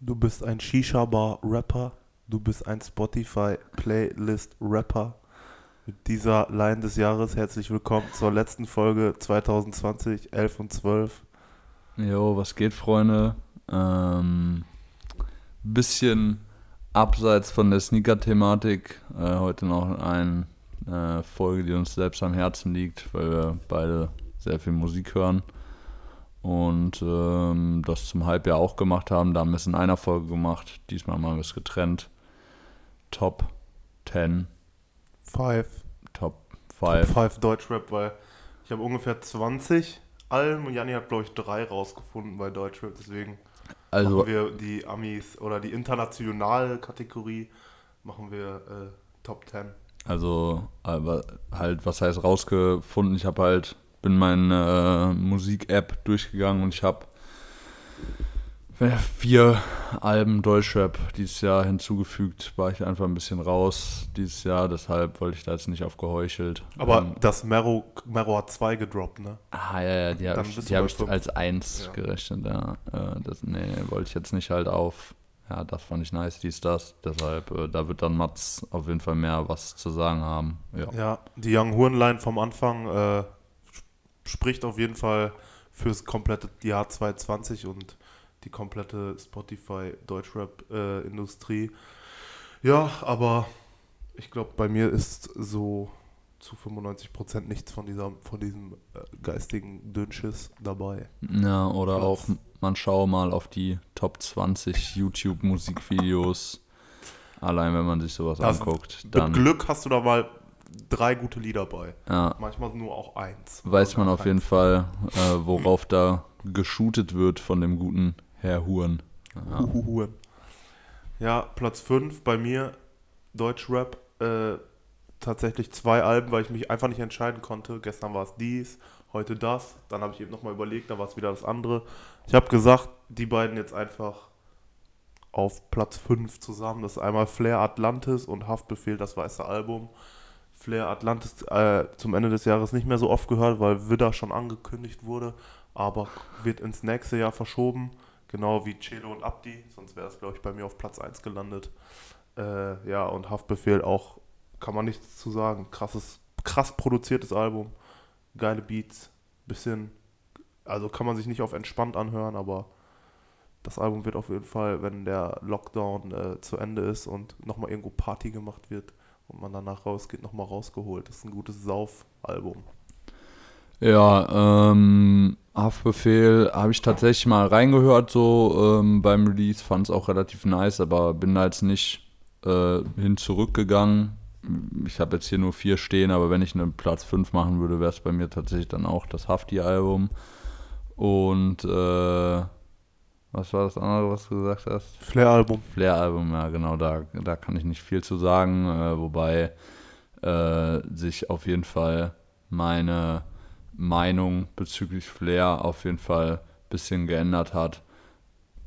Du bist ein Shisha-Bar-Rapper. Du bist ein Spotify-Playlist-Rapper. Mit dieser Line des Jahres herzlich willkommen zur letzten Folge 2020, 11 und 12. Jo, was geht, Freunde? Ähm, bisschen abseits von der Sneaker-Thematik. Äh, heute noch eine äh, Folge, die uns selbst am Herzen liegt, weil wir beide sehr viel Musik hören und ähm, das zum Halbjahr auch gemacht haben. Da haben wir es in einer Folge gemacht. Diesmal haben wir es getrennt. Top 10. Five. Top Top 5. 5 Deutschrap, weil ich habe ungefähr 20 Alben und Janni hat, glaube ich, drei rausgefunden bei Deutschrap. Deswegen Also, machen wir die Amis oder die internationale Kategorie machen wir äh, Top 10. also aber halt, was heißt rausgefunden? Ich habe halt, bin meine äh, Musik-App durchgegangen und ich habe vier Alben Deutschrap dieses Jahr hinzugefügt. War ich einfach ein bisschen raus dieses Jahr, deshalb wollte ich da jetzt nicht aufgeheuchelt. Aber Ähm, das Mero, Mero hat zwei gedroppt, ne? Ah, ja, ja, die habe ich, die hab ich als eins Ja. gerechnet, ja. Äh, das, nee, wollte ich jetzt nicht halt auf, ja, das fand ich nice, dies, das. Deshalb, äh, da wird dann Mats auf jeden Fall mehr was zu sagen haben. Ja. Ja, die Young Hurenline vom Anfang äh, spricht auf jeden Fall fürs komplette Jahr 2020 und die komplette Spotify Deutschrap-Industrie. ja, aber ich glaube, bei mir ist so zu 95% nichts von, dieser, von diesem äh, geistigen Dünnschiss dabei. Ja, oder Platz. auch, man schaue mal auf die Top 20 YouTube-Musikvideos. Allein wenn man sich sowas Das- anguckt, Mit dann Glück hast du da mal drei gute Lieder bei. ja, Manchmal nur auch eins. weiß man auf jeden eins. Fall, äh, worauf da geshootet wird von dem guten Herr Huren. Ja. Huhuhuren. Ja, Platz 5 bei mir, Deutschrap. Äh, tatsächlich zwei Alben, weil ich mich einfach nicht entscheiden konnte. Gestern war es dies, heute das. Dann habe ich eben nochmal überlegt, da war es wieder das andere. Ich habe gesagt, die beiden jetzt einfach auf Platz 5 zusammen. Das ist einmal Flair Atlantis und Haftbefehl, das weiße Album. Flair Atlantis äh, zum Ende des Jahres nicht mehr so oft gehört, weil Widder schon angekündigt wurde, aber wird ins nächste Jahr verschoben. Genau wie Celo und Abdi, sonst wäre es, glaube ich, bei mir auf Platz 1 gelandet. Äh, ja, und Haftbefehl auch, kann man nichts zu sagen. Krasses, krass produziertes Album, geile Beats, bisschen, also kann man sich nicht auf entspannt anhören, aber das Album wird auf jeden Fall, wenn der Lockdown äh, zu Ende ist und nochmal irgendwo Party gemacht wird und man danach rausgeht, nochmal rausgeholt. Das ist ein gutes Sauf-Album. Ja, ähm, Haftbefehl habe ich tatsächlich mal reingehört, so ähm, beim Release, fand es auch relativ nice, aber bin da jetzt nicht äh, hin zurückgegangen. Ich habe jetzt hier nur vier stehen, aber wenn ich einen Platz 5 machen würde, wäre es bei mir tatsächlich dann auch das Hafti-Album. Und äh, was war das andere, was du gesagt hast? Flair-Album. Flair-Album, ja genau, da, da kann ich nicht viel zu sagen, äh, wobei äh, sich auf jeden Fall meine Meinung bezüglich Flair auf jeden Fall ein bisschen geändert hat.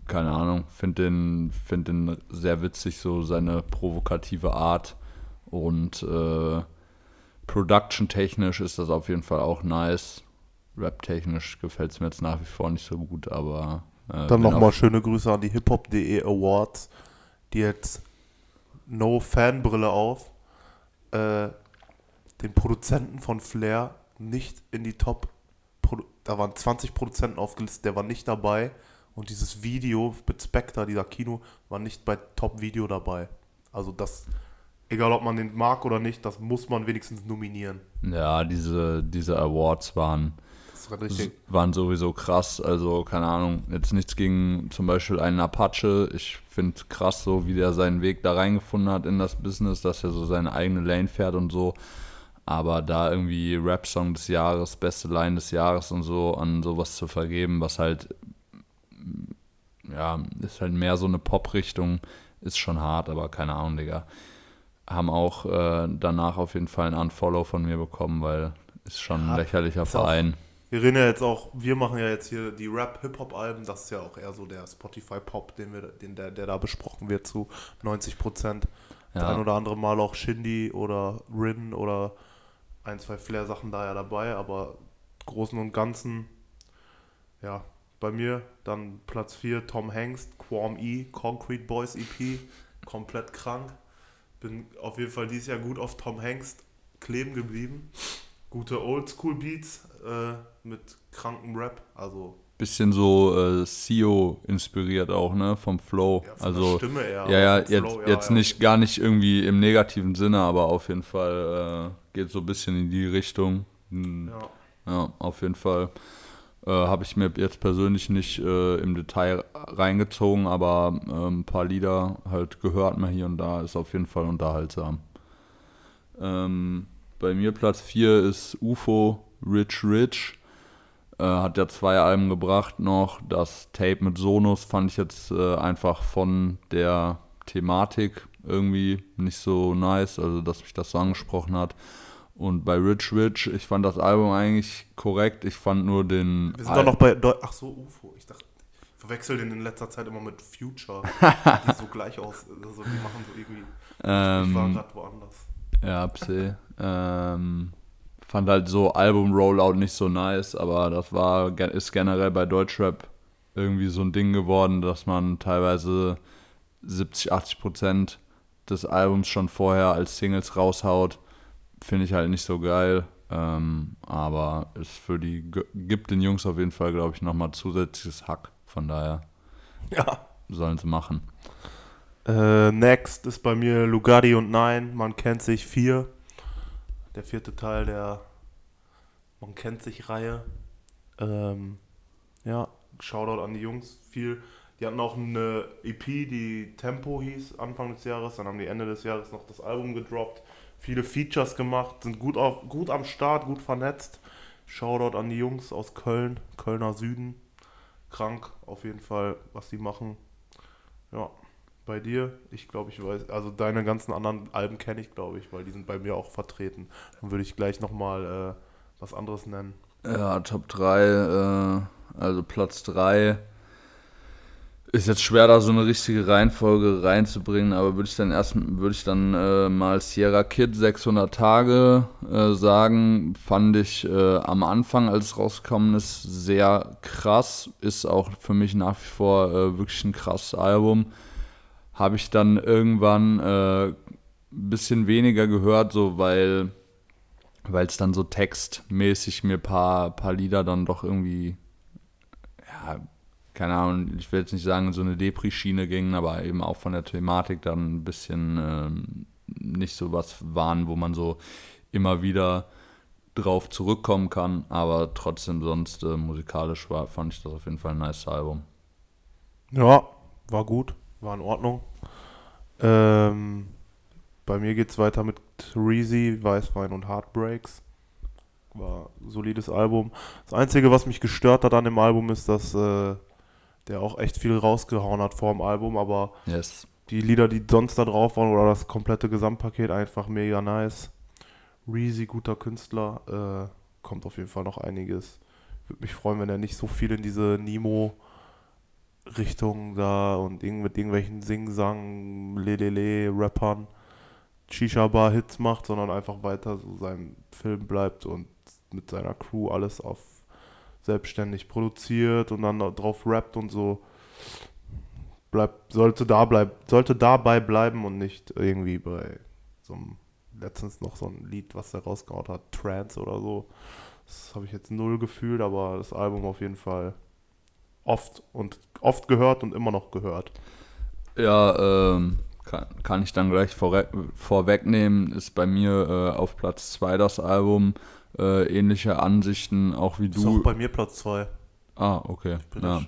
Keine Ahnung, finde den, find den sehr witzig, so seine provokative Art und äh, production-technisch ist das auf jeden Fall auch nice. Rap-technisch gefällt es mir jetzt nach wie vor nicht so gut, aber äh, Dann bin nochmal schöne Grüße an die hiphop.de Awards, die jetzt No Fanbrille auf äh, den Produzenten von Flair nicht in die Top. Produ- Da waren 20 Produzenten aufgelistet, der war nicht dabei. Und dieses Video mit Spectre, dieser Kino, war nicht bei Top Video dabei. Also das, egal ob man den mag oder nicht, das muss man wenigstens nominieren. Ja, diese, diese Awards waren. Waren sowieso krass. Also, keine Ahnung, jetzt nichts gegen zum Beispiel einen Apache. Ich finde krass, so wie der seinen Weg da reingefunden hat in das Business, dass er so seine eigene Lane fährt und so. Aber da irgendwie Rap-Song des Jahres, beste Line des Jahres und so an sowas zu vergeben, was halt, ja, ist halt mehr so eine Pop-Richtung, ist schon hart, aber keine Ahnung, Digga. Haben auch äh, danach auf jeden Fall ein Unfollow von mir bekommen, weil ist schon Ja, ein lächerlicher Verein. Wir reden ja jetzt auch, wir machen ja jetzt hier die Rap-Hip-Hop-Alben, das ist ja auch eher so der Spotify-Pop, den wir, den, der, der da besprochen wird zu 90 Prozent. Das Ja. ein oder andere Mal auch Shindy oder Rin oder ein, zwei Flair-Sachen da ja dabei, aber Großen und Ganzen, ja, bei mir dann Platz 4 Tom Hanks, Quam E, Concrete Boys EP, komplett krank. Bin auf jeden Fall dieses Jahr gut auf Tom Hanks kleben geblieben. Gute Oldschool Beats äh, mit krankem Rap, also Bisschen so äh, CEO inspiriert auch, ne? Vom Flow. ja, also Stimme eher. ja, ja, jetzt, Flow, jetzt ja. nicht gar nicht irgendwie im negativen Sinne, aber auf jeden Fall äh, geht so ein bisschen in die Richtung. Hm, Ja. Ja, auf jeden Fall. Äh, Habe ich mir jetzt persönlich nicht äh, im Detail reingezogen, aber äh, ein paar Lieder halt gehört mal hier und da, ist auf jeden Fall unterhaltsam. Ähm, bei mir Platz 4 ist UFO Rich Rich. Äh, hat ja zwei Alben gebracht noch. Das Tape mit Sonos fand ich jetzt äh, einfach von der Thematik irgendwie nicht so nice, also dass mich das so angesprochen hat. Und bei Rich Rich, ich fand das Album eigentlich korrekt. Ich fand nur den. Wir sind doch noch bei. Deu Ach so, UFO. Ich dachte, ich verwechsel den in letzter Zeit immer mit Future. die so gleich aus. Also die machen so irgendwie. ich war ähm, gerade woanders. Ja, Pse. ähm, fand halt so Album-Rollout nicht so nice, aber das war ist generell bei Deutschrap irgendwie so ein Ding geworden, dass man teilweise 70, 80 Prozent des Albums schon vorher als Singles raushaut. Finde ich halt nicht so geil. Ähm, aber es für die gibt den Jungs auf jeden Fall, glaube ich, nochmal zusätzliches Hack. Von daher Ja. sollen sie machen. Äh, next ist bei mir Lugatti und Nein. Man kennt sich vier. Der vierte Teil der Man kennt sich Reihe. Ähm, ja, Shoutout an die Jungs. Viel. Die hatten auch eine EP, die Tempo hieß, Anfang des Jahres. Dann haben die Ende des Jahres noch das Album gedroppt. Viele Features gemacht, sind gut, auf, gut am Start, gut vernetzt. Shoutout an die Jungs aus Köln, Kölner Süden. Krank, auf jeden Fall, was die machen. Ja, bei dir, ich glaube, ich weiß, also deine ganzen anderen Alben kenne ich, glaube ich, weil die sind bei mir auch vertreten. Dann würde ich gleich nochmal äh, was anderes nennen. Ja, Top 3, äh, also Platz 3. Ist jetzt schwer, da so eine richtige Reihenfolge reinzubringen, aber würde ich dann erst, würde ich dann äh, mal Sierra Kid 600 Tage äh, sagen, fand ich äh, am Anfang, als es rausgekommen ist, sehr krass. Ist auch für mich nach wie vor äh, wirklich ein krasses Album. Habe ich dann irgendwann äh, ein bisschen weniger gehört, so weil weil es dann so textmäßig mir paar, paar Lieder dann doch irgendwie, ja, keine Ahnung, ich will jetzt nicht sagen, so eine Depri-Schiene gingen, aber eben auch von der Thematik dann ein bisschen ähm, nicht so was waren, wo man so immer wieder drauf zurückkommen kann, aber trotzdem sonst äh, musikalisch war, fand ich das auf jeden Fall ein nice Album. Ja, war gut, war in Ordnung. Ähm, bei mir geht es weiter mit Reezy, Weißwein und Heartbreaks. War ein solides Album. Das Einzige, was mich gestört hat an dem Album, ist, dass äh, der auch echt viel rausgehauen hat vor dem Album, aber Yes. die Lieder, die sonst da drauf waren oder das komplette Gesamtpaket einfach mega nice. Reezy, guter Künstler, äh, kommt auf jeden Fall noch einiges. Würde mich freuen, wenn er nicht so viel in diese Nemo-Richtung da und mit irgendwelchen Sing-Sang, Lelele-Rappern, Shisha-Bar-Hits macht, sondern einfach weiter so seinem Film bleibt und mit seiner Crew alles auf selbstständig produziert und dann drauf rappt und so bleibt, sollte da bleibt, sollte dabei bleiben und nicht irgendwie bei so einem letztens noch so ein Lied, was er rausgehauen hat, Trance oder so. Das habe ich jetzt null gefühlt, aber das Album auf jeden Fall oft und oft gehört und immer noch gehört. Ja, ähm, kann, kann ich dann gleich vorre- vorwegnehmen, ist bei mir äh, auf Platz 2 das Album. Äh, ähnliche Ansichten, auch wie Ist du. auch bei mir Platz 2. Ah, okay. bin Ja. ich.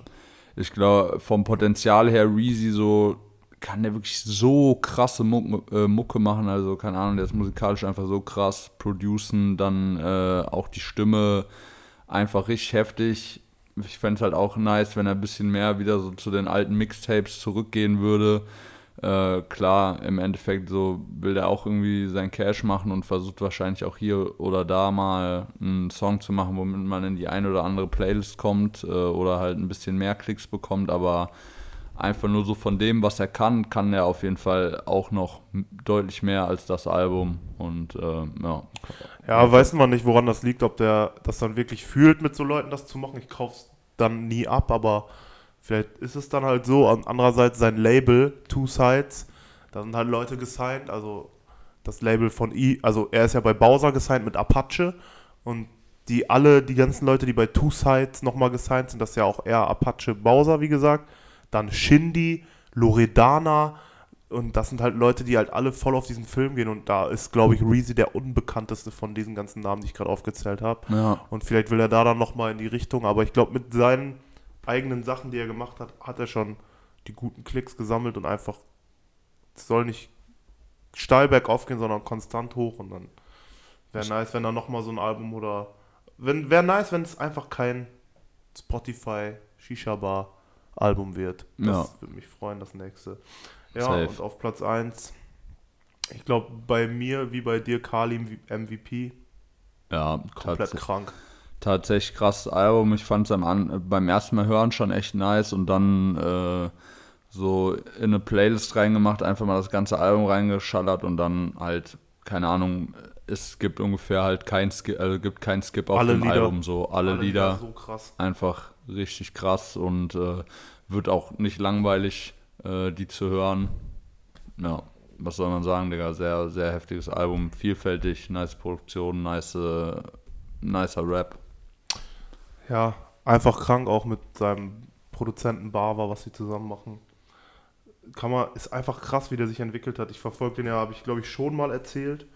Ich glaube, vom Potenzial her, Reezy so kann der wirklich so krasse Mucke, äh, Mucke machen. Also, keine Ahnung, der ist musikalisch einfach so krass. Producen, dann äh, auch die Stimme einfach richtig heftig. Ich fände es halt auch nice, wenn er ein bisschen mehr wieder so zu den alten Mixtapes zurückgehen würde. Äh, klar, im Endeffekt so will er auch irgendwie sein Cash machen und versucht wahrscheinlich auch hier oder da mal einen Song zu machen, womit man in die eine oder andere Playlist kommt äh, oder halt ein bisschen mehr Klicks bekommt, aber einfach nur so von dem, was er kann, kann er auf jeden Fall auch noch deutlich mehr als das Album und äh, ja. Ja, weiß man nicht, woran das liegt, ob der das dann wirklich fühlt, mit so Leuten das zu machen. Ich kauf's dann nie ab, aber vielleicht ist es dann halt so. Andererseits sein Label, Two Sides, da sind halt Leute gesigned, also das Label von I, also er ist ja bei Bowser gesigned mit Apache und die alle, die ganzen Leute, die bei Two Sides nochmal gesigned sind, das ist ja auch eher Apache Bowser, wie gesagt, dann Shindy, Loredana und das sind halt Leute, die halt alle voll auf diesen Film gehen und da ist, glaube ich, Reezy der unbekannteste von diesen ganzen Namen, die ich gerade aufgezählt habe. Ja. Und vielleicht will er da dann nochmal in die Richtung, aber ich glaube, mit seinen eigenen Sachen, die er gemacht hat, hat er schon die guten Klicks gesammelt und einfach, soll nicht steil bergauf gehen, sondern konstant hoch und dann wäre nice, wenn er nochmal so ein Album oder, wenn, wäre nice, wenn es einfach kein Spotify Shisha Bar Album wird. Das Ja. würde mich freuen, das nächste. Ja, Safe. und auf Platz 1, ich glaube, bei mir wie bei dir, Kali MVP, Ja, komplett krank. tatsächlich krasses Album. Ich fand es beim ersten Mal hören schon echt nice und dann äh, so in eine Playlist reingemacht, einfach mal das ganze Album reingeschallert und dann halt, keine Ahnung, es gibt ungefähr halt kein Skip, also gibt kein Skip auf Alle dem Lieder. Album, so alle, Lieder So krass. einfach richtig krass und äh, wird auch nicht langweilig, äh, die zu hören. Ja, was soll man sagen, Digga? Sehr, sehr heftiges Album, vielfältig, nice Produktion, nice, äh, nicer Rap. Ja, einfach krank auch mit seinem Produzenten Bava, was sie zusammen machen. Kann man, ist einfach krass, wie der sich entwickelt hat. Ich verfolge den ja, habe ich glaube ich schon mal erzählt.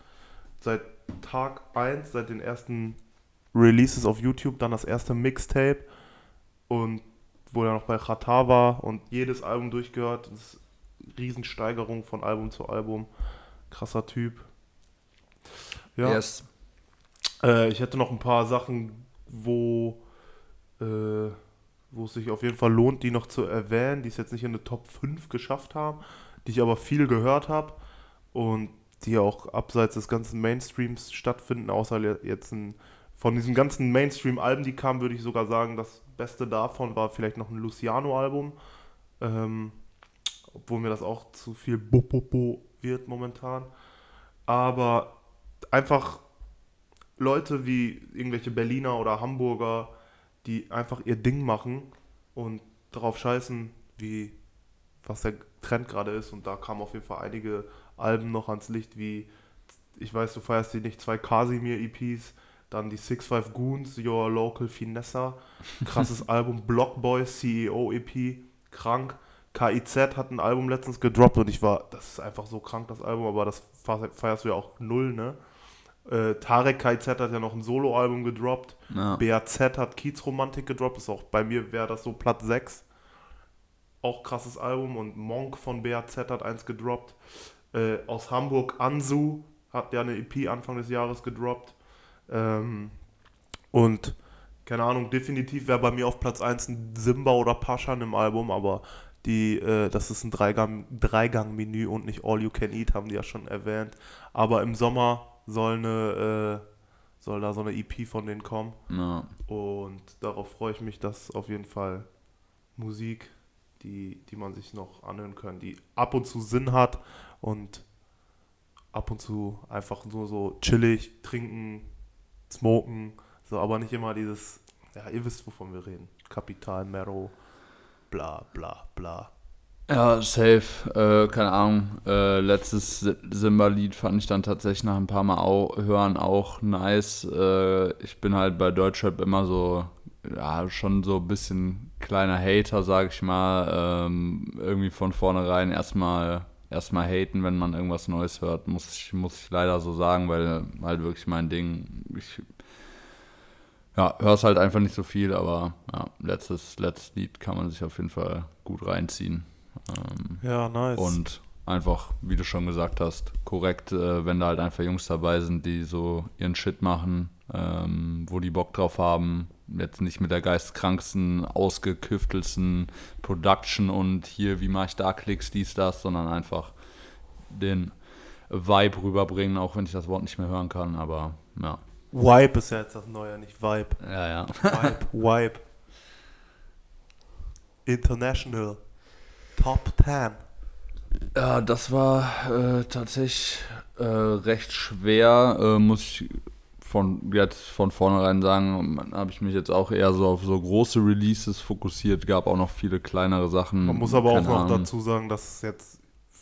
Seit Tag 1, seit den ersten Releases auf YouTube, dann das erste Mixtape und wo er noch bei Chata war und jedes Album durchgehört. Das ist Riesensteigerung von Album zu Album. Krasser Typ. Ja. Yes. Äh, ich hätte noch ein paar Sachen, wo, äh, wo es sich auf jeden Fall lohnt, die noch zu erwähnen, die es jetzt nicht in eine Top 5 geschafft haben, die ich aber viel gehört habe und die auch abseits des ganzen Mainstreams stattfinden, außer jetzt ein, von diesen ganzen Mainstream-Alben, die kamen, würde ich sogar sagen, das Beste davon war vielleicht noch ein Luciano-Album, ähm, obwohl mir das auch zu viel Bo-Bo-Bo wird momentan. Aber einfach Leute wie irgendwelche Berliner oder Hamburger, die einfach ihr Ding machen und darauf scheißen, wie was der Trend gerade ist. Und da kamen auf jeden Fall einige Alben noch ans Licht, wie ich weiß, du feierst die nicht, zwei Casimir-EPs, dann die Six Five Goons, Your Local Finessa, krasses Album, Block Boys CEO EP, krank. KIZ hat ein Album letztens gedroppt und ich war, das ist einfach so krank, das Album, aber das feierst du ja auch null, ne? Äh, Tarek KIZ hat ja noch ein Soloalbum gedroppt. Ja. BAZ hat Kiez-Romantik gedroppt. Ist auch bei mir wäre das so Platz 6. Auch krasses Album. Und Monk von BAZ hat eins gedroppt. Äh, aus Hamburg Ansu hat ja eine EP Anfang des Jahres gedroppt. Ähm, und keine Ahnung, definitiv wäre bei mir auf Platz 1 ein Simba oder Paschan im Album, aber die, äh, das ist ein Dreigang- Dreigang-Menü und nicht All You Can Eat, haben die ja schon erwähnt. Aber im Sommer soll eine, äh, soll da so eine EP von denen kommen. Ja. Und darauf freue ich mich, dass auf jeden Fall Musik, die, die man sich noch anhören kann, die ab und zu Sinn hat und ab und zu einfach nur so chillig, trinken, smoken, so, aber nicht immer dieses, ja, ihr wisst, wovon wir reden. Kapital, Mero, bla bla bla. Ja, safe. Äh, keine Ahnung. Äh, letztes Si- Simba-Lied fand ich dann tatsächlich nach ein paar Mal au hören auch nice. Äh, ich bin halt bei Deutschrap immer so, ja, schon so ein bisschen kleiner Hater, sag ich mal. Ähm, irgendwie von vornherein erstmal erstmal haten, wenn man irgendwas Neues hört, muss ich, muss ich leider so sagen, weil halt wirklich mein Ding, ich ja, hör's halt einfach nicht so viel, aber ja, letztes, letztes Lied kann man sich auf jeden Fall gut reinziehen. Ähm, Ja, nice. und einfach, wie du schon gesagt hast, korrekt, äh, wenn da halt einfach Jungs dabei sind, die so ihren Shit machen, ähm, wo die Bock drauf haben. Jetzt nicht mit der geistkranksten, ausgeküftelsten Production und hier, wie mache ich da Klicks, dies, das, sondern einfach den Vibe rüberbringen, auch wenn ich das Wort nicht mehr hören kann, aber ja. Vibe ist ja jetzt das Neue, nicht Vibe. Ja, ja. Vibe, Vibe. International. Top 10. Ja, das war äh, tatsächlich äh, recht schwer, äh, muss ich von jetzt von vornherein sagen, habe ich mich jetzt auch eher so auf so große Releases fokussiert, gab auch noch viele kleinere Sachen. Man muss aber auch noch Ahnung. dazu sagen, dass es jetzt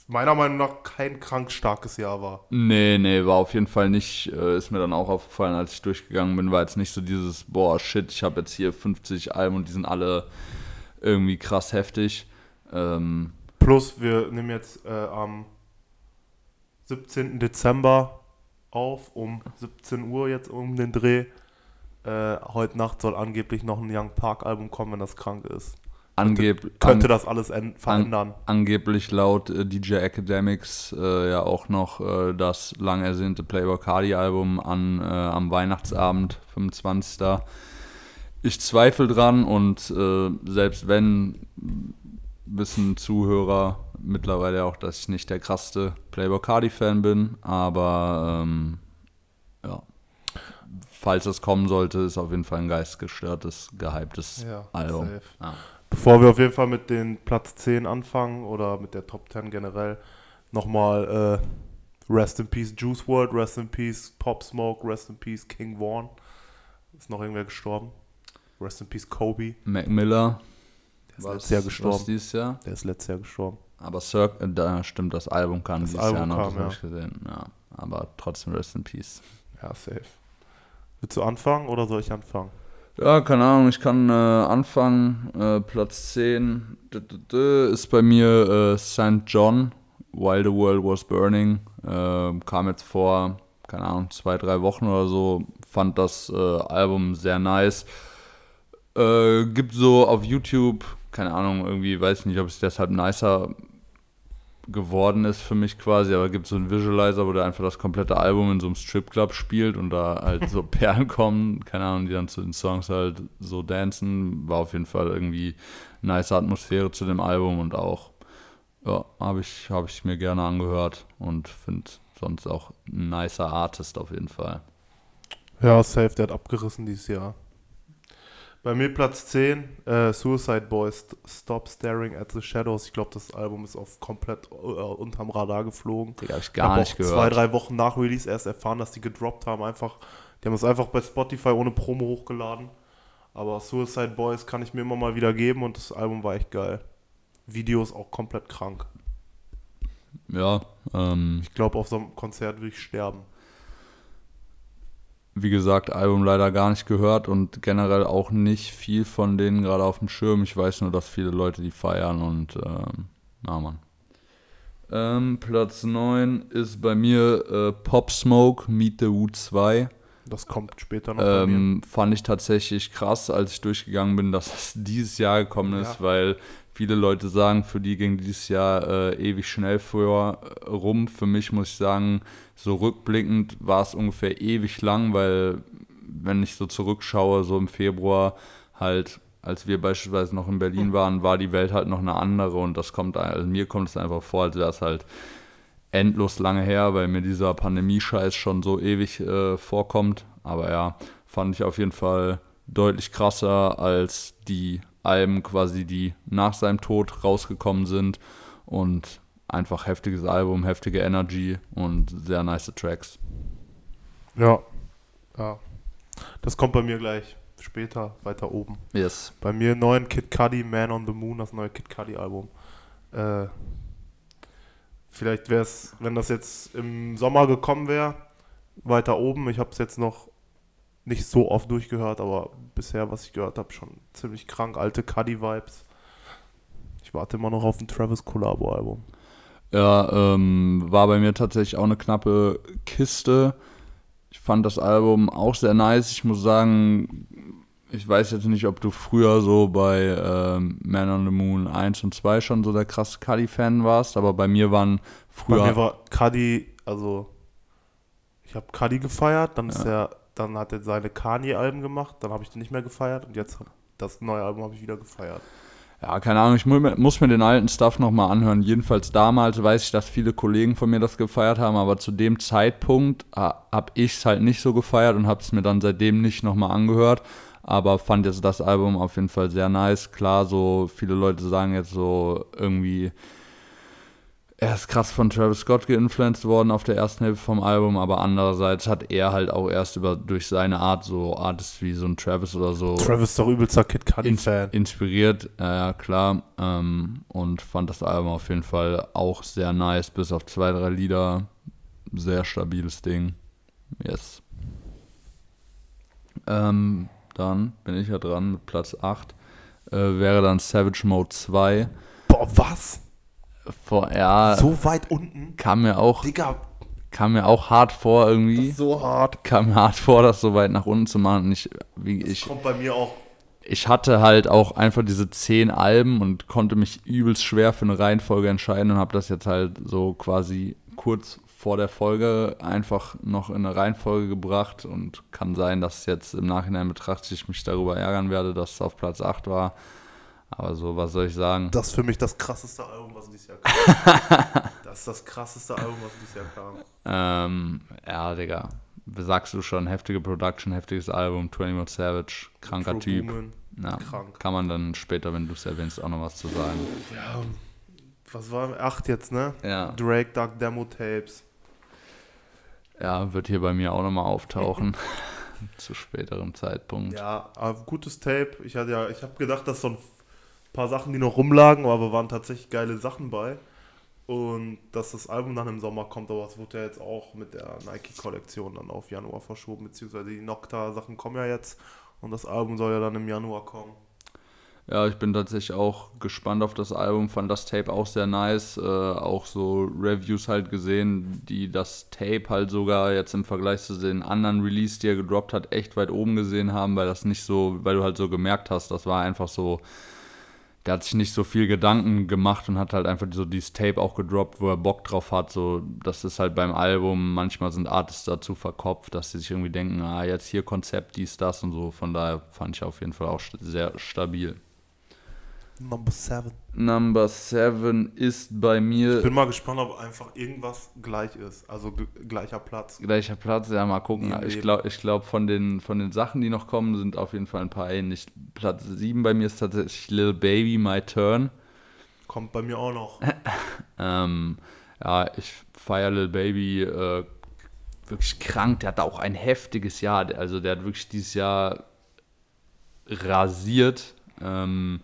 meiner Meinung nach kein krank starkes Jahr war. Nee, nee, war auf jeden Fall nicht, äh, ist mir dann auch aufgefallen, als ich durchgegangen bin, war jetzt nicht so dieses, boah, shit, ich habe jetzt hier 50 Alben und die sind alle irgendwie krass heftig. Ähm, Plus, wir nehmen jetzt äh, am 17. Dezember auf, um 17 Uhr jetzt um den Dreh. Äh, heute Nacht soll angeblich noch ein Young Park Album kommen, wenn das krank ist. angeb Könnte an, das alles verändern. angeblich laut äh, DJ Academics äh, ja auch noch äh, das lang ersehnte Playboy Cardi Album an, äh, am Weihnachtsabend, 25. Ich zweifle dran und äh, selbst wenn wissen Zuhörer mittlerweile auch, dass ich nicht der krasseste Playboy Cardi Fan bin, aber ähm, ja. Falls es kommen sollte, ist auf jeden Fall ein geistgestörtes, gehyptes Ja, Album. Ja. Bevor wir auf jeden Fall mit den Platz 10 anfangen oder mit der Top 10 generell, nochmal äh, Rest in Peace Juice WRLD, Rest in Peace Pop Smoke, Rest in Peace King Vaughn. Ist noch irgendwer gestorben? Rest in Peace Kobe. Mac Miller Der ist war letztes Jahr gestorben. was dieses Jahr. Der ist letztes Jahr gestorben. Aber Cirque, äh, da stimmt, das Album kam Das dieses Album Jahr noch, kam, das habe ja. ich gesehen. Ja, aber trotzdem Rest in Peace. Ja, safe. Willst du anfangen oder soll ich anfangen? Ja, keine Ahnung, ich kann äh, anfangen. Äh, Platz 10 d -d -d ist bei mir äh, St. John, While the World Was Burning. Äh, kam jetzt vor, keine Ahnung, zwei, drei Wochen oder so. Fand das äh, Album sehr nice. Äh, gibt so auf YouTube, keine Ahnung, irgendwie, weiß ich nicht, ob es deshalb nicer geworden ist für mich quasi, aber gibt so einen Visualizer, wo der einfach das komplette Album in so einem Stripclub spielt und da halt so Perlen kommen, keine Ahnung, die dann zu den Songs halt so dancen. War auf jeden Fall irgendwie nice Atmosphäre zu dem Album und auch, ja, habe ich, hab ich mir gerne angehört und finde sonst auch ein nicer Artist auf jeden Fall. Ja, safe, der hat abgerissen dieses Jahr. Bei mir Platz 10, äh, Suicide Boys, Stop Staring at the Shadows. Ich glaube, das Album ist auf komplett äh, unterm Radar geflogen. Die habe ich gar habe nicht auch gehört. zwei, drei Wochen nach Release erst erfahren, dass die gedroppt haben. Einfach, die haben es einfach bei Spotify ohne Promo hochgeladen. Aber Suicide Boys kann ich mir immer mal wieder geben und das Album war echt geil. Video ist auch komplett krank. Ja, ähm, Ich glaube, auf so einem Konzert würde ich sterben. Wie gesagt, Album leider gar nicht gehört und generell auch nicht viel von denen gerade auf dem Schirm. Ich weiß nur, dass viele Leute die feiern und ähm, na man. Ähm, Platz 9 ist bei mir äh, Pop Smoke Meet the Woo 2. Das kommt später noch. Ähm, fand ich tatsächlich krass, als ich durchgegangen bin, dass es dieses Jahr gekommen ist, Ja. weil viele Leute sagen, für die ging dieses Jahr äh, ewig schnell vor äh, rum. Für mich muss ich sagen, so rückblickend war es ungefähr ewig lang, weil wenn ich so zurückschaue, so im Februar halt, als wir beispielsweise noch in Berlin waren, war die Welt halt noch eine andere und das kommt, also mir kommt es einfach vor, als wäre es halt endlos lange her, weil mir dieser Pandemie-Scheiß schon so ewig äh, vorkommt. Aber ja, fand ich auf jeden Fall deutlich krasser als die Alben quasi, die nach seinem Tod rausgekommen sind. Und einfach heftiges Album, heftige Energy und sehr nice Tracks. Ja. ja. Das kommt bei mir gleich später, weiter oben. Yes. Bei mir neuen Kid Cudi, Man on the Moon, das neue Kid Cudi Album. Äh, vielleicht wäre es, wenn das jetzt im Sommer gekommen wäre, weiter oben. Ich habe es jetzt noch nicht so oft durchgehört, aber bisher, was ich gehört habe, schon ziemlich krank. Alte Cudi-Vibes. Ich warte immer noch auf ein Travis Collabo-Album. Ja, ähm, war bei mir tatsächlich auch eine knappe Kiste. Ich fand das Album auch sehr nice. Ich muss sagen, ich weiß jetzt nicht, ob du früher so bei ähm, Man on the Moon 1 und 2 schon so der krasse Cuddy-Fan warst, aber bei mir waren früher. Bei mir war Cudi, also ich habe Cudi gefeiert, dann ist Ja. er, dann hat er seine Kanye-Alben gemacht, dann habe ich den nicht mehr gefeiert und jetzt das neue Album habe ich wieder gefeiert. Ja, keine Ahnung, ich mu muss mir den alten Stuff nochmal anhören. Jedenfalls damals weiß ich, dass viele Kollegen von mir das gefeiert haben, aber zu dem Zeitpunkt ha habe ich es halt nicht so gefeiert und habe es mir dann seitdem nicht nochmal angehört. Aber fand jetzt das Album auf jeden Fall sehr nice. Klar, so viele Leute sagen jetzt so irgendwie, er ist krass von Travis Scott geinfluenced worden auf der ersten Hälfte vom Album, aber andererseits hat er halt auch erst über durch seine Art so Artists wie so ein Travis oder so Travis ist doch übelster Kid Cudi-Fan. inspiriert, ja klar, ähm, und fand das Album auf jeden Fall auch sehr nice, bis auf zwei, drei Lieder, sehr stabiles Ding, yes. Ähm, dann bin ich ja dran mit Platz 8, äh, wäre dann Savage Mode 2, Boah, was? Vor, ja, So weit unten? kam mir auch, Digga, kam mir auch hart vor irgendwie. so hart. kam mir hart vor, das so weit nach unten zu machen. Und ich, wie, Das ich, kommt bei mir auch. ich hatte halt auch einfach diese zehn Alben und konnte mich übelst schwer für eine Reihenfolge entscheiden und habe das jetzt halt so quasi kurz vor der Folge einfach noch in eine Reihenfolge gebracht und kann sein, dass jetzt im Nachhinein betrachtet ich mich darüber ärgern werde, dass es auf Platz 8 war. Aber so, was soll ich sagen? Das ist für mich das krasseste Album, was dieses Jahr kam. das ist das krasseste Album, was dieses Jahr kam. Ähm, ja, Digga. Sagst du schon, heftige Production, heftiges Album, 21 Savage, kranker Pro Typ. Ja, Krank. kann man dann später, wenn du es erwähnst, auch noch was zu sagen. Ja, was war? Acht jetzt, ne? Ja, Drake, Dark Demo Tapes. ja wird hier bei mir auch nochmal auftauchen. zu späterem Zeitpunkt. Ja, aber gutes Tape. Ich hatte ja, ich habe gedacht, dass so ein paar Sachen, die noch rumlagen, aber waren tatsächlich geile Sachen bei. Und dass das Album dann im Sommer kommt, aber es wurde ja jetzt auch mit der Nike-Kollektion dann auf Januar verschoben, beziehungsweise die Nocta-Sachen kommen ja jetzt und das Album soll ja dann im Januar kommen. Ja, ich bin tatsächlich auch gespannt auf das Album, fand das Tape auch sehr nice. Äh, auch so Reviews halt gesehen, die das Tape halt sogar jetzt im Vergleich zu den anderen Release, die er gedroppt hat, echt weit oben gesehen haben, weil das nicht so, weil du halt so gemerkt hast, das war einfach so, der hat sich nicht so viel Gedanken gemacht und hat halt einfach so dieses Tape auch gedroppt, wo er Bock drauf hat. So, das ist halt beim Album, manchmal sind Artists dazu verkopft, dass sie sich irgendwie denken, ah, jetzt hier Konzept, dies, das und so. Von daher fand ich auf jeden Fall auch sehr stabil. Number 7. Number 7 ist bei mir Ich bin mal gespannt, ob einfach irgendwas gleich ist. Also gleicher Platz. gleicher Platz. Ja, mal gucken. Neben Ich glaube, ich glaub, von, den, von den Sachen, die noch kommen, sind auf jeden Fall ein paar ähnlich. Platz 7 bei mir ist tatsächlich Lil Baby, My Turn. Kommt bei mir auch noch. Ähm, ja, ich feiere Lil Baby äh, wirklich krank. Der hat auch ein heftiges Jahr. Also der hat wirklich dieses Jahr rasiert. Ähm,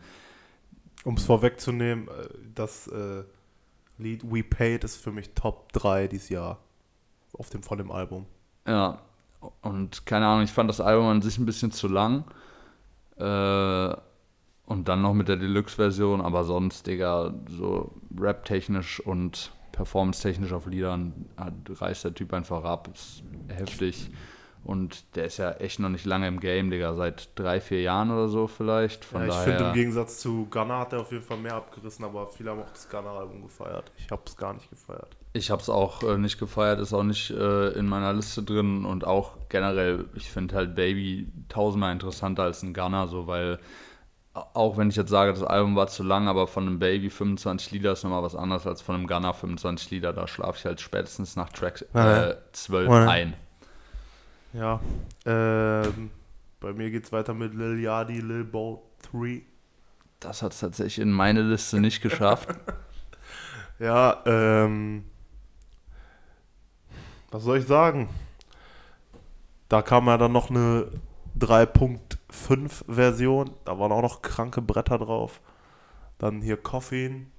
Um es vorwegzunehmen, äh, das äh, Lied We Paid ist für mich Top 3 dieses Jahr. Auf dem, von dem Album. Ja, und keine Ahnung, ich fand das Album an sich ein bisschen zu lang. Äh, und dann noch mit der Deluxe-Version, aber sonst, Digga, so rap-technisch und performance-technisch auf Liedern hat, reißt der Typ einfach ab. Ist heftig. Und der ist ja echt noch nicht lange im Game, Digga, seit drei, vier Jahren oder so vielleicht. Von Ja, ich finde im Gegensatz zu Gunner hat er auf jeden Fall mehr abgerissen, aber viele haben auch das Gunner-Album gefeiert. Ich habe es gar nicht gefeiert. Ich habe es auch äh, nicht gefeiert, ist auch nicht äh, in meiner Liste drin und auch generell, ich finde halt Baby tausendmal interessanter als ein Gunner, so weil a- auch wenn ich jetzt sage, das Album war zu lang, aber von einem Baby 25 Lieder ist nochmal was anderes als von einem Gunner 25 Lieder, da schlafe ich halt spätestens nach Track Ja, äh, 12 Ja. ein. Ja, ähm, bei mir geht's weiter mit Lil Yachty, Lil Bo 3. Das hat es tatsächlich in meine Liste nicht geschafft. Ja, ähm, was soll ich sagen? Da kam ja dann noch eine 3.5 Version, da waren auch noch kranke Bretter drauf. Dann hier Coffin,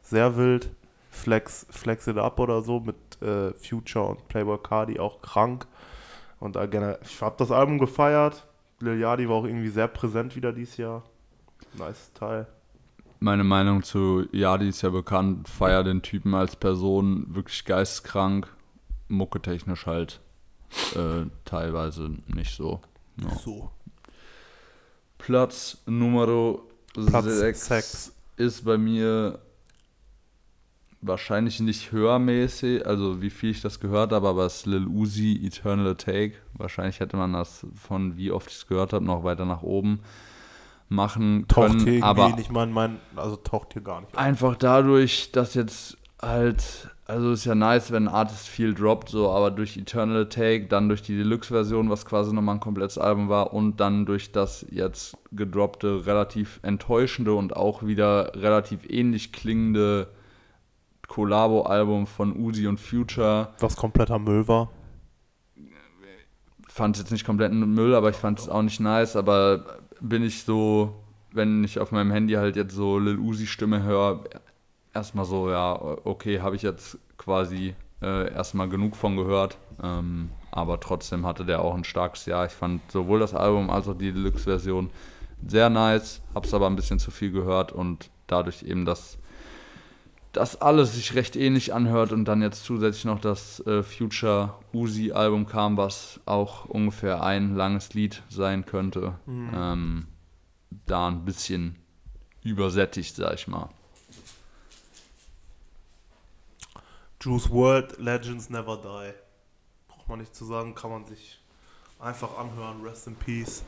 sehr wild. Flex, Flex It Up oder so mit äh, Future und Playboy Cardi auch krank. Und äh, generell, ich habe das Album gefeiert. Lil Yachty war auch irgendwie sehr präsent wieder dieses Jahr. Nice Teil. Meine Meinung zu Yadi ist ja bekannt, feier den Typen als Person, wirklich geisteskrank, mucketechnisch halt äh, teilweise nicht so. Ja. So. Platz Nummer Platz 6 sechs. ist bei mir wahrscheinlich nicht hörmäßig, also wie viel ich das gehört habe, aber es ist Lil Uzi Eternal Take. Wahrscheinlich hätte man das von wie oft ich es gehört habe noch weiter nach oben machen Taucht können, hier irgendwie aber nicht mal in mein, also taucht hier gar nicht. Einfach dadurch, dass jetzt halt, also ist ja nice, wenn ein Artist viel droppt, so, aber durch Eternal Take, dann durch die Deluxe-Version, was quasi nochmal ein komplettes Album war, und dann durch das jetzt gedroppte, relativ enttäuschende und auch wieder relativ ähnlich klingende Collabo-Album von Uzi und Future. Was kompletter Müll war. Fand es jetzt nicht komplett Müll, aber ich fand es auch nicht nice. Aber bin ich so, wenn ich auf meinem Handy halt jetzt so Lil Uzi-Stimme höre, erstmal so, ja, okay, habe ich jetzt quasi äh, erstmal genug von gehört. Ähm, aber trotzdem hatte der auch ein starkes Jahr. Ich fand sowohl das Album als auch die Deluxe-Version sehr nice, hab's aber ein bisschen zu viel gehört und dadurch eben, dass das alles sich recht ähnlich anhört und dann jetzt zusätzlich noch das äh, Future Uzi Album kam, was auch ungefähr ein langes Lied sein könnte, mhm. ähm, da ein bisschen übersättigt, sag ich mal. Juice World Legends Never Die. Braucht man nicht zu sagen, kann man sich einfach anhören. Rest in Peace.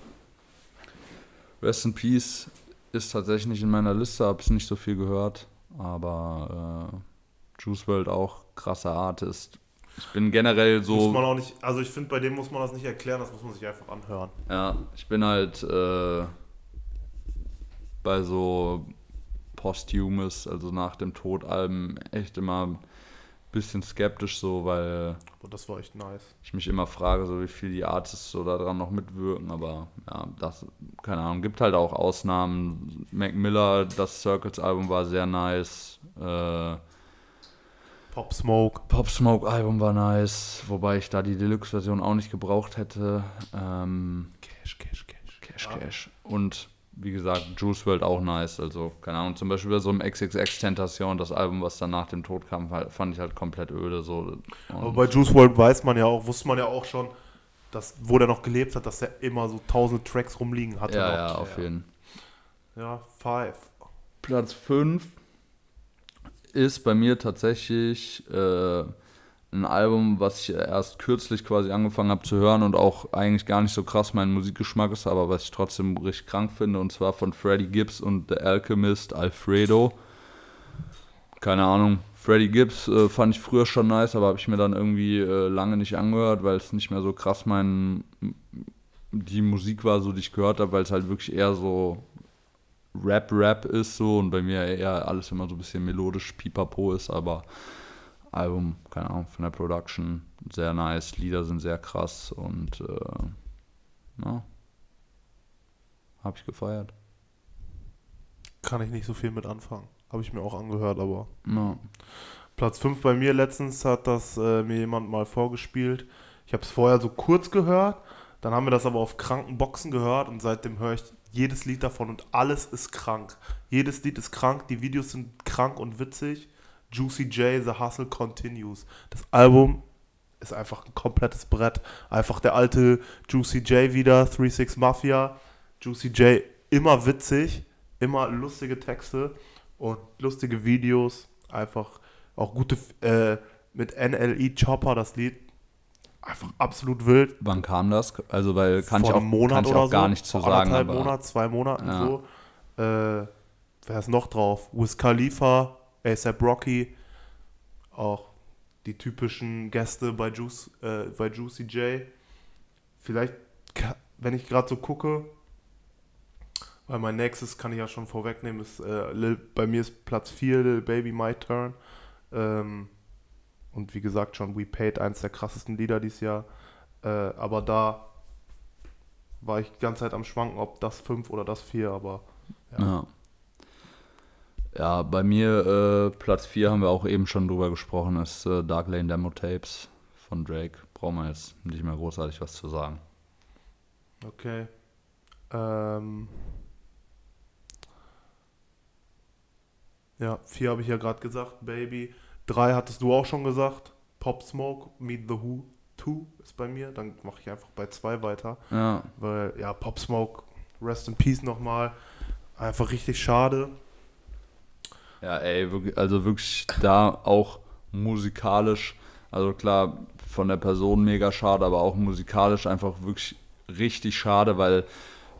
Rest in Peace ist tatsächlich nicht in meiner Liste, habe es nicht so viel gehört. Aber äh, Juice World auch krasser Artist. Ich bin generell so. Muss man auch nicht, also ich finde, bei dem muss man das nicht erklären, das muss man sich einfach anhören. Ja, ich bin halt äh, bei so Posthumus, also nach dem Tod Alben, echt immer bisschen skeptisch so, weil aber das war echt nice. Ich mich immer frage, so wie viel die Artists so daran noch mitwirken, aber ja, das keine Ahnung, gibt halt auch Ausnahmen. Mac Miller, das Circles Album war sehr nice. Äh, Pop Smoke. Pop Smoke Album war nice, wobei ich da die Deluxe Version auch nicht gebraucht hätte. Ähm, Cash, Cash, Cash. Cash, Cash. Und wie gesagt, Juice World auch nice. Also, keine Ahnung, zum Beispiel bei so einem XXX-Tentation, das Album, was dann nach dem Tod kam, fand ich halt komplett öde. So. Aber bei Juice World weiß man ja auch, wusste man ja auch schon, dass, wo der noch gelebt hat, dass er immer so tausend Tracks rumliegen hatte. Ja, ja, auf ja. jeden Ja, five. Platz 5 ist bei mir tatsächlich äh, ein Album, was ich erst kürzlich quasi angefangen habe zu hören und auch eigentlich gar nicht so krass mein Musikgeschmack ist, aber was ich trotzdem richtig krank finde, und zwar von Freddie Gibbs und The Alchemist Alfredo. Keine Ahnung. Freddie Gibbs äh, fand ich früher schon nice, aber habe ich mir dann irgendwie äh, lange nicht angehört, weil es nicht mehr so krass mein die Musik war, so die ich gehört habe, weil es halt wirklich eher so Rap-Rap ist so und bei mir eher alles immer so ein bisschen melodisch pipapo ist, aber Album, keine Ahnung, von der Production sehr nice, Lieder sind sehr krass und äh, ja, habe ich gefeiert. Kann ich nicht so viel mit anfangen. Habe ich mir auch angehört, aber. Ja. Platz 5 bei mir letztens hat das äh, mir jemand mal vorgespielt. Ich habe es vorher so kurz gehört, dann haben wir das aber auf kranken Boxen gehört und seitdem höre ich jedes Lied davon und alles ist krank. Jedes Lied ist krank, die Videos sind krank und witzig. Juicy J, The Hustle Continues. Das Album ist einfach ein komplettes Brett. Einfach der alte Juicy J wieder, 3-6 Mafia. Juicy J immer witzig, immer lustige Texte und lustige Videos. Einfach auch gute, äh, mit NLE Chopper das Lied. Einfach absolut wild. Wann kam das? Also, weil kann Vor ich auch, Monat kann ich oder auch gar so. nicht zu Vor sagen. anderthalb Aber, Monat, zwei Monaten Ja. so. Äh, wer ist noch drauf? Wiz Khalifa, ASAP Rocky, auch die typischen Gäste bei, Juice, äh, bei Juicy J. Vielleicht, wenn ich gerade so gucke, weil mein nächstes kann ich ja schon vorwegnehmen, ist, äh, Lil, bei mir ist Platz 4, Lil Baby My Turn. Ähm, und wie gesagt schon, We Paid, eins der krassesten Lieder dieses Jahr. Äh, aber da war ich die ganze Zeit am Schwanken, ob das 5 oder das 4, aber ja. Ja. Ja, bei mir äh, Platz 4 haben wir auch eben schon drüber gesprochen, ist äh, Dark Lane Demo Tapes von Drake. Brauchen wir jetzt nicht mehr großartig was zu sagen. Okay. Ähm. Ja, vier habe ich ja gerade gesagt, Baby. Drei hattest du auch schon gesagt. Pop Smoke, Meet the Who 2 ist bei mir. Dann mache ich einfach bei zwei weiter. Ja, Weil, ja, Pop Smoke, Rest in Peace nochmal. Einfach richtig schade. Ja ey, also wirklich da auch musikalisch, also klar, von der Person mega schade, aber auch musikalisch einfach wirklich richtig schade, weil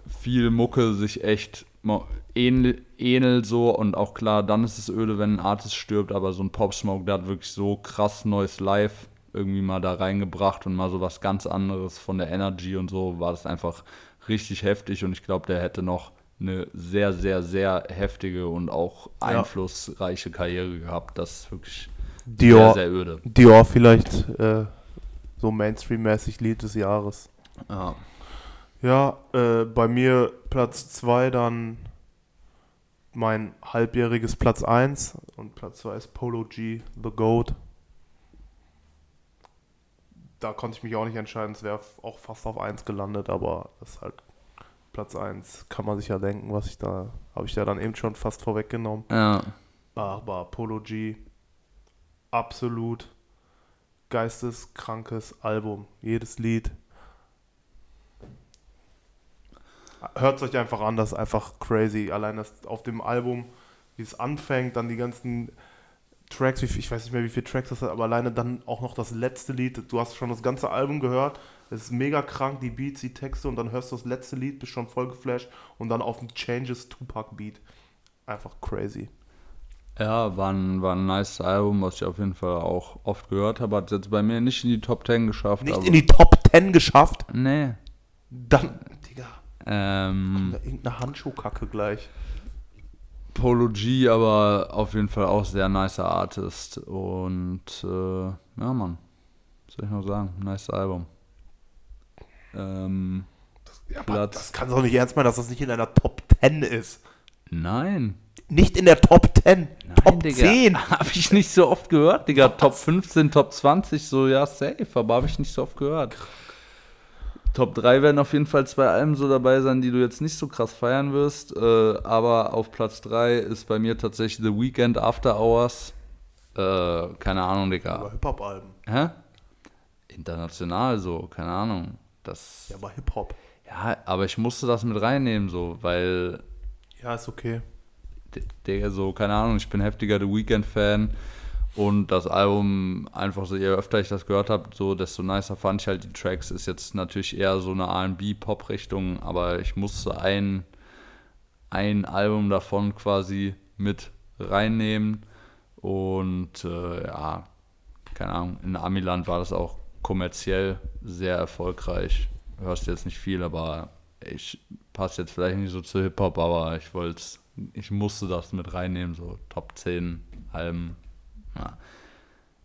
viel Mucke sich echt mo- ähnel- ähnelt so und auch klar, dann ist es öde, wenn ein Artist stirbt, aber so ein Pop Smoke, der hat wirklich so krass neues Live irgendwie mal da reingebracht und mal so was ganz anderes von der Energy und so war das einfach richtig heftig und ich glaube, der hätte noch eine sehr, sehr, sehr heftige und auch Ja. einflussreiche Karriere gehabt. Das ist wirklich Dior, sehr, sehr öde. Dior vielleicht äh, so Mainstream-mäßig Lied des Jahres. Ja. Ja, äh, bei mir Platz 2 dann mein halbjähriges Platz 1 und Platz 2 ist Polo G, The Goat. Da konnte ich mich auch nicht entscheiden, es wäre auch fast auf 1 gelandet, aber das ist halt Platz 1, kann man sich ja denken, was ich da, habe ich ja dann eben schon fast vorweggenommen. Ja. Aber Polo G, absolut geisteskrankes Album. Jedes Lied. Hört euch einfach an, das ist einfach crazy. Allein das auf dem Album, wie es anfängt, dann die ganzen Tracks, ich weiß nicht mehr, wie viele Tracks das hat, aber alleine dann auch noch das letzte Lied. Du hast schon das ganze Album gehört. Es ist mega krank, die Beats, die Texte und dann hörst du das letzte Lied, bist schon voll geflasht und dann auf dem Changes Tupac Beat. Einfach crazy. Ja, war ein, war ein nice Album, was ich auf jeden Fall auch oft gehört habe. Hat es jetzt bei mir nicht in die Top 10 geschafft. Nicht in die Top 10 geschafft. Nee. Dann, Digga, Ähm, da irgendeine Handschuhkacke gleich. Polo G, aber auf jeden Fall auch sehr nicer Artist. Und äh, ja, Mann. Was soll ich noch sagen? Nice Album. Ähm, Ja, Platz. das kann doch nicht ernst meinen, dass das nicht in einer Top 10 ist. nein. Nicht in der Top 10. Top 10. Habe ich nicht so oft gehört, Digga. Top 15, Top 20, so ja, safe, aber habe ich nicht so oft gehört. Top 3 werden auf jeden Fall zwei Alben so dabei sein, die du jetzt nicht so krass feiern wirst. Äh, aber auf Platz 3 ist bei mir tatsächlich The Weekend After Hours. Äh, keine Ahnung, Digga. Hip-Hop-Alben. Hä? International so, keine Ahnung. Das. Ja, aber Hip-Hop. Ja, aber ich musste das mit reinnehmen, so, weil Ja, ist okay. Digga, so, keine Ahnung, ich bin heftiger The Weeknd-Fan und das Album einfach so, je öfter ich das gehört habe, so, desto nicer fand ich halt die Tracks. Ist jetzt natürlich eher so eine RB-Pop-Richtung, aber ich musste ein, ein Album davon quasi mit reinnehmen und äh, ja, keine Ahnung, in Amiland war das auch kommerziell sehr erfolgreich. Hörst jetzt nicht viel, aber ich passe jetzt vielleicht nicht so zu Hip-Hop, aber ich wollte ich musste das mit reinnehmen, so Top 10 Alben. Ja.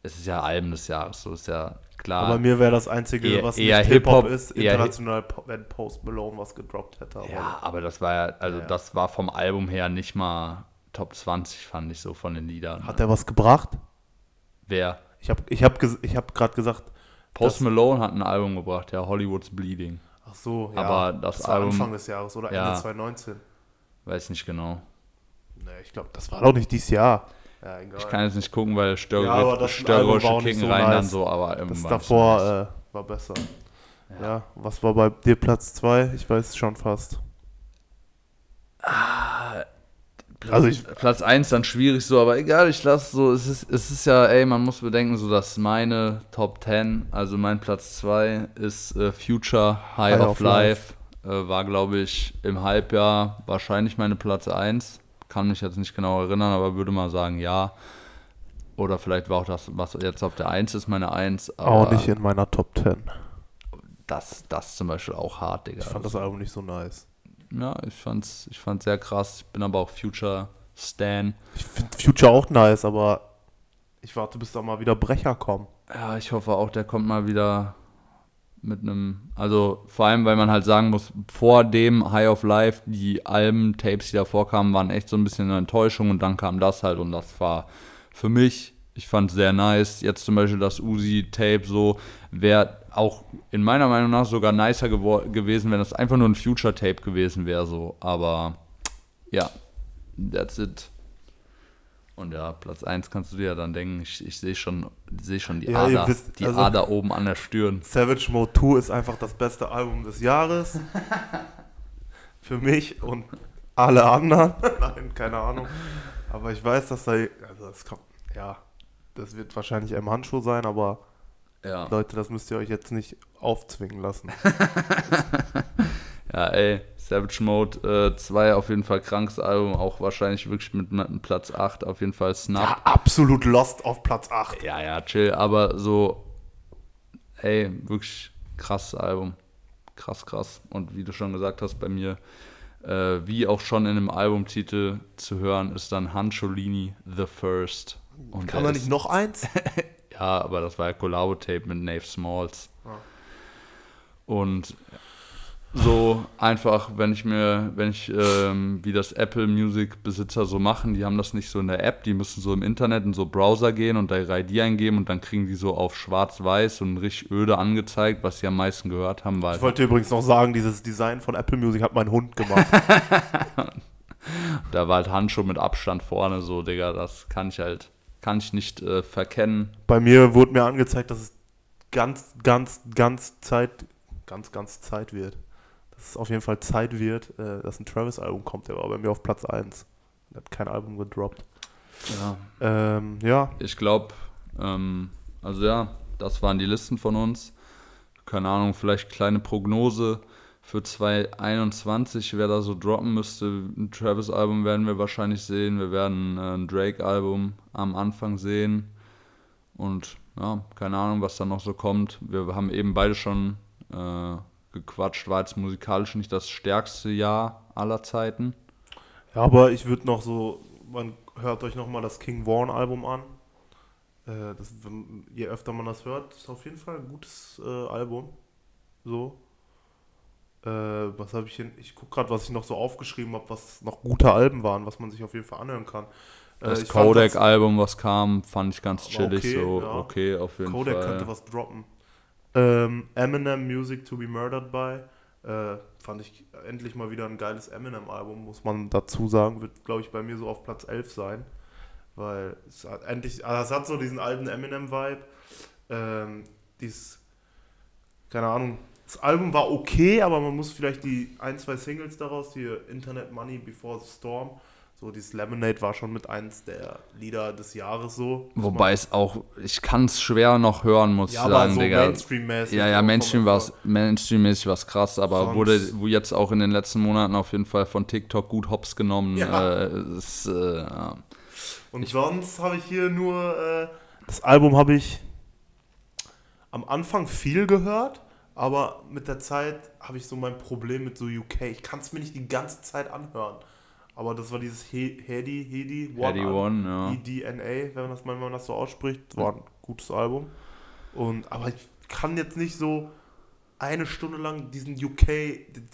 Es ist ja Alben des Jahres, so ist ja klar. Aber mir wäre das Einzige, Eher- was eher nicht Hip-Hop ist, international, Po- wenn Post Malone was gedroppt hätte. Aber ja, aber das war ja, also Ja, das war vom Album her nicht mal Top 20, fand ich so von den Liedern. Hat er was gebracht? Wer? Ich habe ich hab, ich hab gerade gesagt, Post Das- Malone hat ein Album gebracht, ja, Hollywood's Bleeding. ach so, ja. Aber das war Album- Anfang des Jahres oder Ja. Ende 2019. Weiß nicht genau. Nee, ich glaube, das war doch nicht dieses Jahr. Ja, egal. Ich kann jetzt nicht gucken, weil Ja, das Störgeräusche war nicht kicken so rein nice. dann so, aber irgendwann das davor nice. äh, war besser. Ja. was war bei dir Platz 2? Ich weiß schon fast. Also ich, Platz 1 dann schwierig so, aber egal, ich lasse so, es ist, es ist ja, ey, man muss bedenken, so dass meine Top 10, also mein Platz 2 ist äh, Future High, High of, of Life, Äh, war glaube ich im Halbjahr wahrscheinlich meine Platz 1, kann mich jetzt nicht genau erinnern, aber würde mal sagen ja. Oder vielleicht war auch das, was jetzt auf der 1 ist, meine 1, aber auch nicht in meiner Top 10. das, das zum Beispiel auch hart, Digga. Ich fand das Album nicht so nice. Ja, ich fand's, ich fand's sehr krass, ich bin aber auch Future Stan. Ich finde Future auch nice, aber ich warte, bis da mal wieder Brecher kommen. Ja, ich hoffe auch, der kommt mal wieder mit einem, also vor allem, weil man halt sagen muss, vor dem High of Life, die Alben, Tapes, die davor kamen, waren echt so ein bisschen eine Enttäuschung und dann kam das halt und das war für mich, ich fand sehr nice. Jetzt zum Beispiel das Uzi-Tape so, wäre auch in meiner Meinung nach sogar nicer gewesen, wenn das einfach nur ein Future-Tape gewesen wäre so, aber ja, that's it. Und ja, Platz 1 kannst du dir ja dann denken, ich, ich sehe schon, seh schon die, Ja, Ader, wisst, die also- Ader oben an der Stirn. Savage Mode 2 ist einfach das beste Album des Jahres. Für mich und alle anderen. Nein, keine Ahnung. Aber ich weiß, dass da. Also das kommt, ja, das wird wahrscheinlich im Handschuh sein, aber Ja. Leute, das müsst ihr euch jetzt nicht aufzwingen lassen. ja, ey, Savage Mode 2 auf jeden Fall krankes Album, auch wahrscheinlich wirklich mit, mit einem Platz 8 auf jeden Fall Snap. Ja, absolut lost auf Platz 8. Ja, ja, chill, aber so, ey, wirklich krasses Album. Krass, krass. Und wie du schon gesagt hast, bei mir, äh, wie auch schon in dem Albumtitel zu hören, ist dann Hancholini The First. Und Kann man nicht noch eins? Ja, aber das war ja Collabo-Tape mit Nave Smalls. Und so einfach, wenn ich mir, wenn ich, ähm, wie das Apple Music Besitzer so machen, die haben das nicht so in der App, die müssen so im Internet in so Browser gehen und da ihre ID eingeben und dann kriegen die so auf schwarz-weiß und richtig öde angezeigt, was sie am meisten gehört haben, weil Ich wollte übrigens noch sagen, dieses Design von Apple Music hat mein Hund gemacht. da war halt Handschuh mit Abstand vorne, so, Digga, das kann ich halt, kann ich nicht äh, verkennen. Bei mir wurde mir angezeigt, dass es ganz, ganz, ganz Zeit, ganz, ganz Zeit wird. Dass es auf jeden Fall Zeit wird, äh, dass ein Travis-Album kommt. Der war bei mir auf Platz 1. Er hat kein Album gedroppt. Ja, Ähm, ja, Ich glaube, ähm, also ja, das waren die Listen von uns. Keine Ahnung, vielleicht kleine Prognose für 2021, wer da so droppen müsste. Ein Travis-Album werden wir wahrscheinlich sehen. Wir werden äh, ein Drake-Album am Anfang sehen. Und ja, keine Ahnung, was da noch so kommt. Wir haben eben beide schon äh, gequatscht. War jetzt musikalisch nicht das stärkste Jahr aller Zeiten. Ja, aber ich würde noch so, man hört euch nochmal das King Vaughn Album an. Äh, das, je öfter man das hört, ist auf jeden Fall ein gutes äh, Album. So. Äh, was habe ich hin? Ich gucke gerade, was ich noch so aufgeschrieben habe, was noch gute Alben waren, was man sich auf jeden Fall anhören kann. Äh, Das Kodak-Album, was kam, fand ich ganz chillig. okay, so, ja. okay, auf jeden Kodak Fall. könnte was droppen. Ähm, Eminem Music to be Murdered by. Äh, fand ich endlich mal wieder ein geiles Eminem-Album, muss man dazu sagen. Wird, glaube ich, bei mir so auf Platz 11 sein. Weil es hat endlich, also es hat so diesen alten Eminem-Vibe. Ähm, dies, keine Ahnung, das Album war okay, aber man muss vielleicht die ein, zwei Singles daraus, die Internet Money Before the Storm, so dieses Lemonade war schon mit eins der Lieder des Jahres so. Wobei es auch, ich kann es schwer noch hören, muss ja, ich sagen, so Digga. Mainstream-mäßig. Ja, ja, Mainstream war. Mainstream-mäßig was krass, aber Sonst- wurde wo jetzt auch in den letzten Monaten auf jeden Fall von TikTok gut hops genommen. Ja. Äh, ist, äh. Und sonst habe ich hier nur. Äh, das Album habe ich am Anfang viel gehört, aber mit der Zeit habe ich so mein Problem mit so UK. Ich kann es mir nicht die ganze Zeit anhören. Aber das war dieses He Hedi, Hedi, Heady One, ja. EDNA, wenn man das, wenn man das so ausspricht. War ein gutes Album. Und, aber ich kann jetzt nicht so eine Stunde lang diesen UK,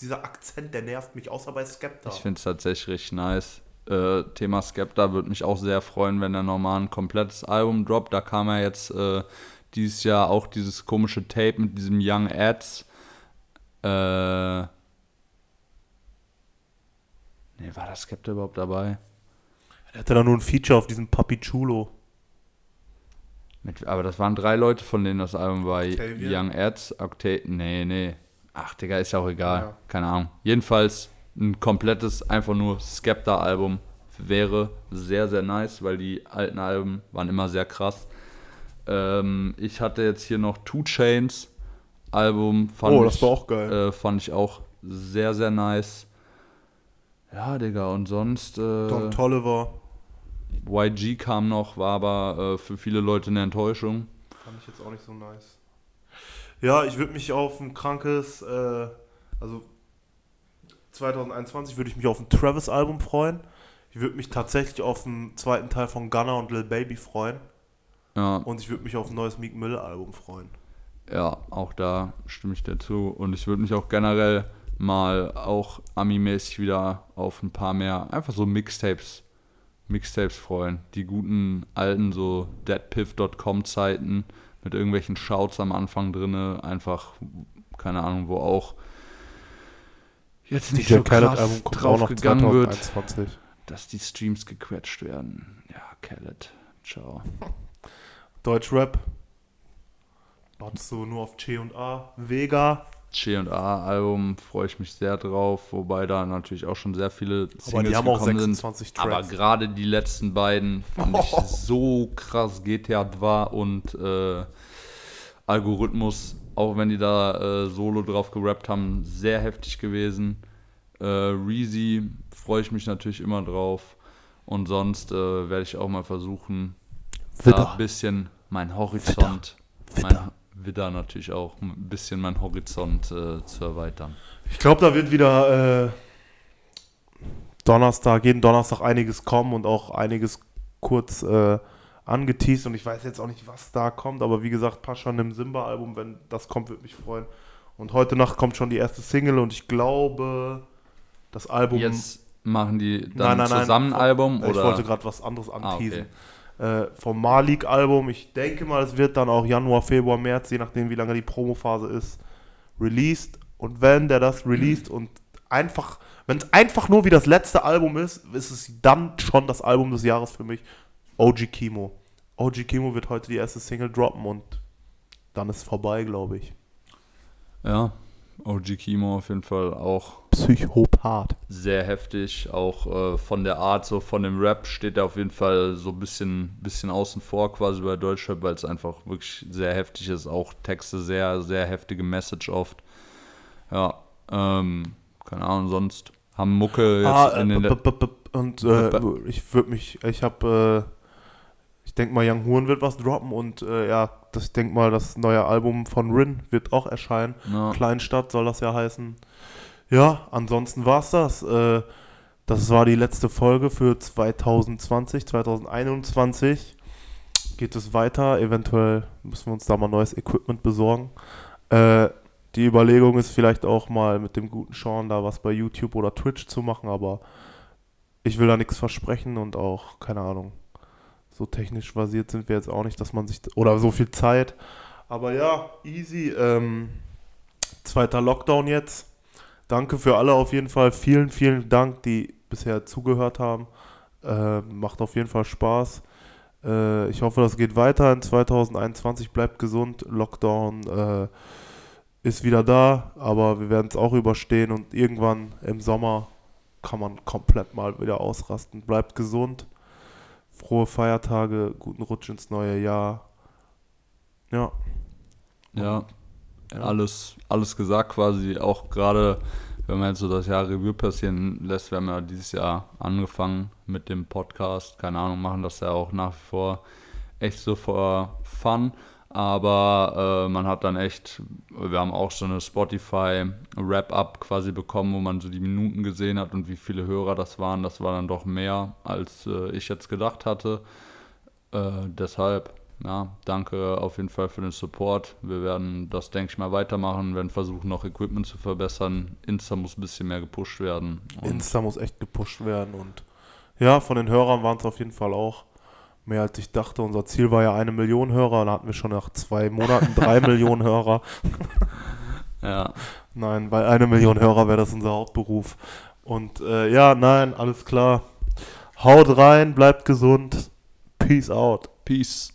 dieser Akzent, der nervt mich, außer bei Skepta. Ich finde es tatsächlich richtig nice. Äh, Thema Skepta würde mich auch sehr freuen, wenn er nochmal ein komplettes Album droppt. Da kam ja jetzt äh, dieses Jahr auch dieses komische Tape mit diesem Young Ads. Äh, nee, war das Skepta überhaupt dabei? Er hatte da nur ein Feature auf diesem Papi Chulo. Mit, aber das waren drei Leute, von denen das Album war. Octavian? Young Ads, Octave, nee, nee. Ach, Digga, ist ja auch egal. Ja. Keine Ahnung. Jedenfalls ein komplettes, einfach nur Skepta-Album wäre sehr, sehr nice, weil die alten Alben waren immer sehr krass. Ähm, ich hatte jetzt hier noch Two Chains Album. Fand Oh, ich, das war auch geil. Äh, fand ich auch sehr, sehr nice. Ja, Digga, und sonst. Äh, Don Tolliver. YG kam noch, war aber äh, für viele Leute eine Enttäuschung. Fand ich jetzt auch nicht so nice. Ja, ich würde mich auf ein krankes, äh, also 2021 würde ich mich auf ein Travis-Album freuen. Ich würde mich tatsächlich auf einen zweiten Teil von Gunna und Lil Baby freuen. Ja, Und ich würde mich auf ein neues Meek Mill-Album freuen. ja, auch da stimme ich dir zu. Und ich würde mich auch generell mal auch Ami-mäßig wieder auf ein paar mehr, einfach so Mixtapes, Mixtapes freuen. Die guten alten so deadpiff.com Zeiten mit irgendwelchen Shouts am Anfang drinne, einfach, keine Ahnung, wo auch jetzt nicht so krass drauf gegangen wird, 2021. dass die Streams gequetscht werden. Ja, Khaled, ciao. Deutschrap. Wartest du nur auf C und A? Vega. C&A Album freue ich mich sehr drauf, wobei da natürlich auch schon sehr viele Singles Aber die haben auch gekommen 26 sind. Aber Tracks. gerade die letzten beiden fand ich so krass. GTA 2 und äh, Algorithmus, auch wenn die da äh, solo drauf gerappt haben, sehr heftig gewesen. Äh, Reezy freue ich mich natürlich immer drauf. Und sonst äh, werde ich auch mal versuchen, da ein bisschen mein Horizont, Widder. mein Widder natürlich auch, ein bisschen mein Horizont äh, zu erweitern. Ich glaube, da wird wieder äh, Donnerstag, jeden Donnerstag einiges kommen und auch einiges kurz äh, angeteased und ich weiß jetzt auch nicht, was da kommt, aber wie gesagt, Pascha im Simba-Album, wenn das kommt, würde mich freuen. Und heute Nacht kommt schon die erste Single und ich glaube, das Album. Jetzt machen die Nein, dann nein, nein. zusammen ein Album ich oder? wollte gerade was anderes Ah, anteasen. Äh, vom Malik-Album. Ich denke mal, es wird dann auch Januar, Februar, März, je nachdem, wie lange die Promophase ist, released. Und wenn der das released und einfach, wenn es einfach nur wie das letzte Album ist, ist es dann schon das Album des Jahres für mich. OG Kimo. OG Kimo wird heute die erste Single droppen und dann ist vorbei, glaube ich. Ja, OG Kimo auf jeden Fall auch Psychopath. sehr heftig. Auch äh, von der Art, so von dem Rap steht er auf jeden Fall so ein bisschen, bisschen außen vor quasi bei Deutschrap, weil es einfach wirklich sehr heftig ist. Auch Texte sehr, sehr heftige Message oft. Ja, ähm, keine Ahnung, sonst haben Mucke jetzt Ah, in den und äh, ich würde mich, ich habe, äh, denke mal, Young Horn wird was droppen und äh, ja, das, ich denke mal, das neue Album von Rin wird auch erscheinen. ja, Kleinstadt soll das ja heißen. Ja, ansonsten war's das. Äh, das war die letzte Folge für 2020, 2021. Geht es weiter? Eventuell müssen wir uns da mal neues Equipment besorgen. Äh, die Überlegung ist vielleicht auch mal mit dem guten Sean da was bei YouTube oder Twitch zu machen, aber ich will da nichts versprechen und auch, keine Ahnung, so technisch basiert sind wir jetzt auch nicht, dass man sich, oder so viel Zeit. Aber ja, easy. Ähm, zweiter Lockdown jetzt. Danke für alle auf jeden Fall. Vielen, vielen Dank, die bisher zugehört haben. Äh, macht auf jeden Fall Spaß. Äh, ich hoffe, das geht weiter in 2021. Bleibt gesund. Lockdown äh, ist wieder da, aber wir werden es auch überstehen und irgendwann im Sommer kann man komplett mal wieder ausrasten. Bleibt gesund. Frohe Feiertage, guten Rutsch ins neue Jahr. Ja. ja, alles, alles gesagt quasi. Auch gerade, wenn man jetzt so das Jahr Revue passieren lässt, wir haben ja dieses Jahr angefangen mit dem Podcast. Keine Ahnung, machen das ja auch nach wie vor echt so for Fun. Aber äh, man hat dann echt, wir haben auch so eine Spotify Wrap-Up quasi bekommen, wo man so die Minuten gesehen hat und wie viele Hörer das waren. Das war dann doch mehr, als äh, ich jetzt gedacht hatte. Äh, deshalb, ja, danke auf jeden Fall für den Support. Wir werden das, denke ich mal, weitermachen, werden versuchen, noch Equipment zu verbessern. Insta muss ein bisschen mehr gepusht werden. Insta muss echt gepusht werden und ja, von den Hörern waren es auf jeden Fall auch mehr als ich dachte. Unser Ziel war ja eine Million Hörer, da hatten wir schon nach zwei Monaten drei Millionen Hörer. ja, Nein, bei einer Million Hörer wäre das unser Hauptberuf. Und äh, ja, nein, alles klar. Haut rein, bleibt gesund. Peace out. Peace.